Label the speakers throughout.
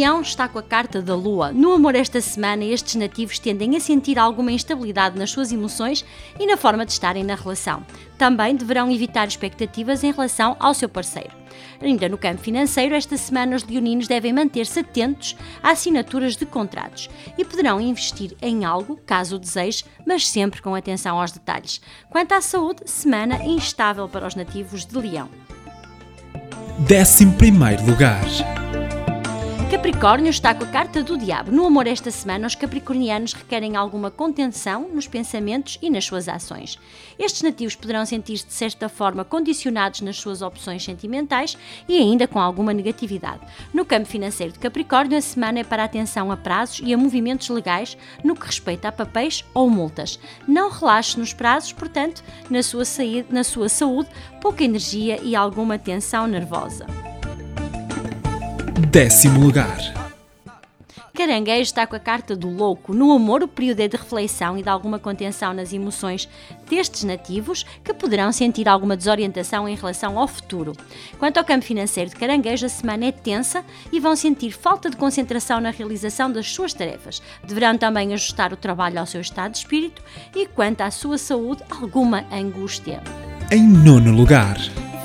Speaker 1: Leão está com a carta da Lua. No amor esta semana, estes nativos tendem a sentir alguma instabilidade nas suas emoções e na forma de estarem na relação. Também deverão evitar expectativas em relação ao seu parceiro. Ainda no campo financeiro, esta semana os leoninos devem manter-se atentos a assinaturas de contratos e poderão investir em algo, caso o deseje, mas sempre com atenção aos detalhes. Quanto à saúde, semana instável para os nativos de Leão.
Speaker 2: 11 lugar.
Speaker 1: Capricórnio está com a carta do diabo. No amor esta semana, os capricornianos requerem alguma contenção nos pensamentos e nas suas ações. Estes nativos poderão sentir-se de certa forma condicionados nas suas opções sentimentais e ainda com alguma negatividade. No campo financeiro de Capricórnio, a semana é para atenção a prazos e a movimentos legais no que respeita a papéis ou multas. Não relaxe nos prazos, portanto, na sua, na sua saúde, pouca energia e alguma tensão nervosa
Speaker 2: décimo lugar.
Speaker 1: Caranguejo está com a carta do louco. No amor, o período é de reflexão e de alguma contenção nas emoções destes nativos que poderão sentir alguma desorientação em relação ao futuro. Quanto ao campo financeiro de Caranguejo, a semana é tensa e vão sentir falta de concentração na realização das suas tarefas. Deverão também ajustar o trabalho ao seu estado de espírito e, quanto à sua saúde, alguma angústia.
Speaker 2: Em nono lugar.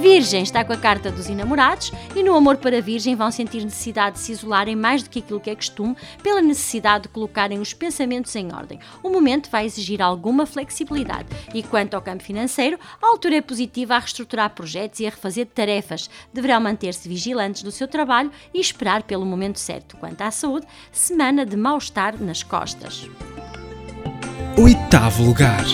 Speaker 1: Virgem está com a carta dos enamorados e no amor para Virgem vão sentir necessidade de se isolarem mais do que aquilo que é costume, pela necessidade de colocarem os pensamentos em ordem. O momento vai exigir alguma flexibilidade. E quanto ao campo financeiro, a altura é positiva a reestruturar projetos e a refazer tarefas. Deverão manter-se vigilantes do seu trabalho e esperar pelo momento certo. Quanto à saúde, semana de mal-estar nas costas.
Speaker 2: Oitavo lugar.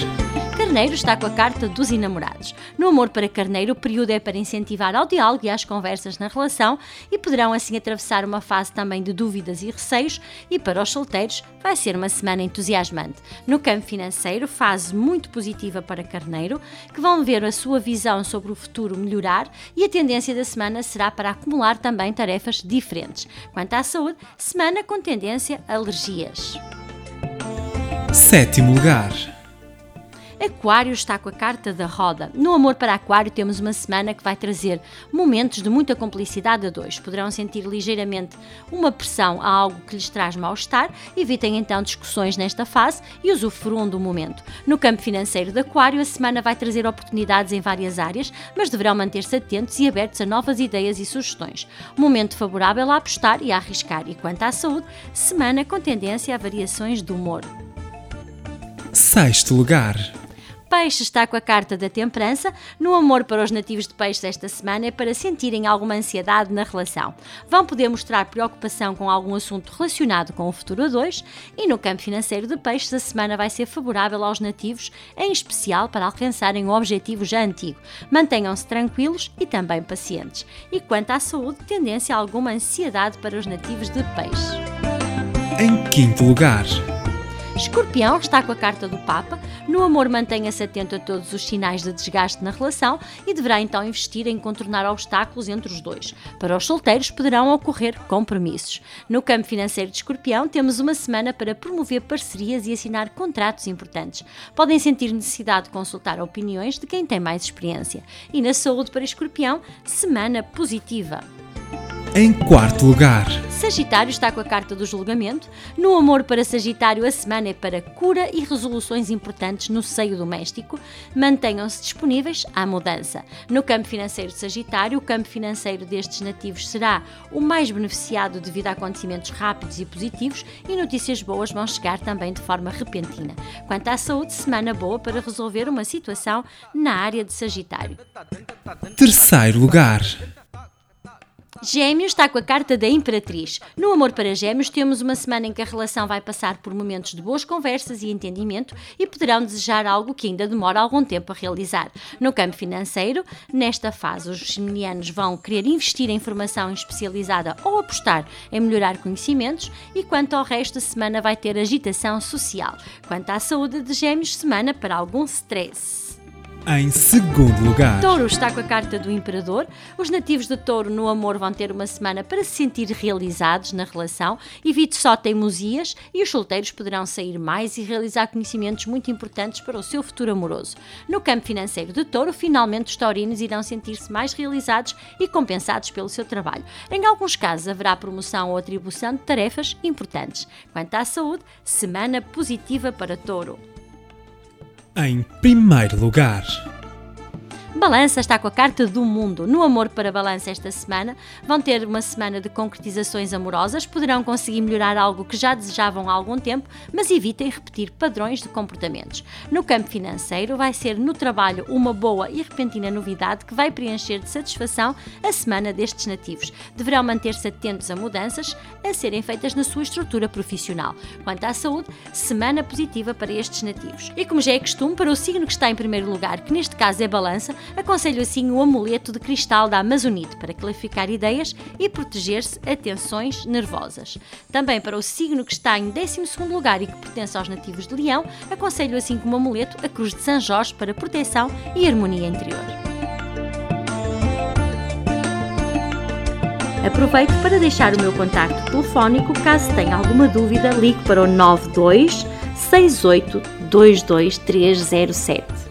Speaker 1: Carneiro está com a carta dos enamorados. No amor para Carneiro, o período é para incentivar ao diálogo e às conversas na relação e poderão assim atravessar uma fase também de dúvidas e receios. E para os solteiros, vai ser uma semana entusiasmante. No campo financeiro, fase muito positiva para Carneiro, que vão ver a sua visão sobre o futuro melhorar e a tendência da semana será para acumular também tarefas diferentes. Quanto à saúde, semana com tendência a alergias.
Speaker 2: Sétimo lugar.
Speaker 1: Aquário está com a carta da roda. No amor para Aquário temos uma semana que vai trazer momentos de muita complicidade a dois. Poderão sentir ligeiramente uma pressão a algo que lhes traz mal-estar. Evitem então discussões nesta fase e usufruam do momento. No campo financeiro de Aquário, a semana vai trazer oportunidades em várias áreas, mas deverão manter-se atentos e abertos a novas ideias e sugestões. Momento favorável a apostar e a arriscar. E quanto à saúde, semana com tendência a variações do humor.
Speaker 2: Sexto lugar.
Speaker 1: Peixe está com a carta da temperança. No amor para os nativos de peixe esta semana é para sentirem alguma ansiedade na relação. Vão poder mostrar preocupação com algum assunto relacionado com o futuro a dois e no campo financeiro de peixes a semana vai ser favorável aos nativos, em especial para alcançarem um objetivo já antigo. Mantenham-se tranquilos e também pacientes. E quanto à saúde, tendência a alguma ansiedade para os nativos de peixe.
Speaker 2: Em quinto lugar.
Speaker 1: Escorpião está com a carta do Papa. No amor, mantenha-se atento a todos os sinais de desgaste na relação e deverá então investir em contornar obstáculos entre os dois. Para os solteiros, poderão ocorrer compromissos. No campo financeiro de Escorpião, temos uma semana para promover parcerias e assinar contratos importantes. Podem sentir necessidade de consultar opiniões de quem tem mais experiência. E na saúde para Escorpião, semana positiva.
Speaker 2: Em quarto lugar,
Speaker 1: Sagitário está com a carta do julgamento. No amor para Sagitário, a semana é para cura e resoluções importantes no seio doméstico. Mantenham-se disponíveis à mudança. No campo financeiro de Sagitário, o campo financeiro destes nativos será o mais beneficiado devido a acontecimentos rápidos e positivos e notícias boas vão chegar também de forma repentina. Quanto à saúde, semana boa para resolver uma situação na área de Sagitário.
Speaker 2: terceiro lugar.
Speaker 1: Gêmeos está com a carta da Imperatriz. No Amor para Gêmeos, temos uma semana em que a relação vai passar por momentos de boas conversas e entendimento e poderão desejar algo que ainda demora algum tempo a realizar. No campo financeiro, nesta fase, os geminianos vão querer investir em formação especializada ou apostar em melhorar conhecimentos, e quanto ao resto da semana, vai ter agitação social. Quanto à saúde de Gêmeos, semana para algum stress.
Speaker 2: Em segundo lugar,
Speaker 1: Touro está com a carta do Imperador. Os nativos de Touro no amor vão ter uma semana para se sentir realizados na relação. Evite só teimosias e os solteiros poderão sair mais e realizar conhecimentos muito importantes para o seu futuro amoroso. No campo financeiro de Touro, finalmente os taurinos irão sentir-se mais realizados e compensados pelo seu trabalho. Em alguns casos haverá promoção ou atribuição de tarefas importantes. Quanto à saúde, semana positiva para Touro.
Speaker 2: Em primeiro lugar,
Speaker 1: Balança está com a carta do mundo. No amor para Balança esta semana, vão ter uma semana de concretizações amorosas, poderão conseguir melhorar algo que já desejavam há algum tempo, mas evitem repetir padrões de comportamentos. No campo financeiro, vai ser no trabalho uma boa e repentina novidade que vai preencher de satisfação a semana destes nativos. Deverão manter-se atentos a mudanças a serem feitas na sua estrutura profissional. Quanto à saúde, semana positiva para estes nativos. E como já é costume, para o signo que está em primeiro lugar, que neste caso é Balança, aconselho assim o amuleto de cristal da Amazonite para clarificar ideias e proteger-se a tensões nervosas. Também para o signo que está em 12 lugar e que pertence aos nativos de Leão, aconselho assim como amuleto a Cruz de São Jorge para proteção e harmonia interior. Aproveito para deixar o meu contacto telefónico caso tenha alguma dúvida, ligue para o 92 68 22307.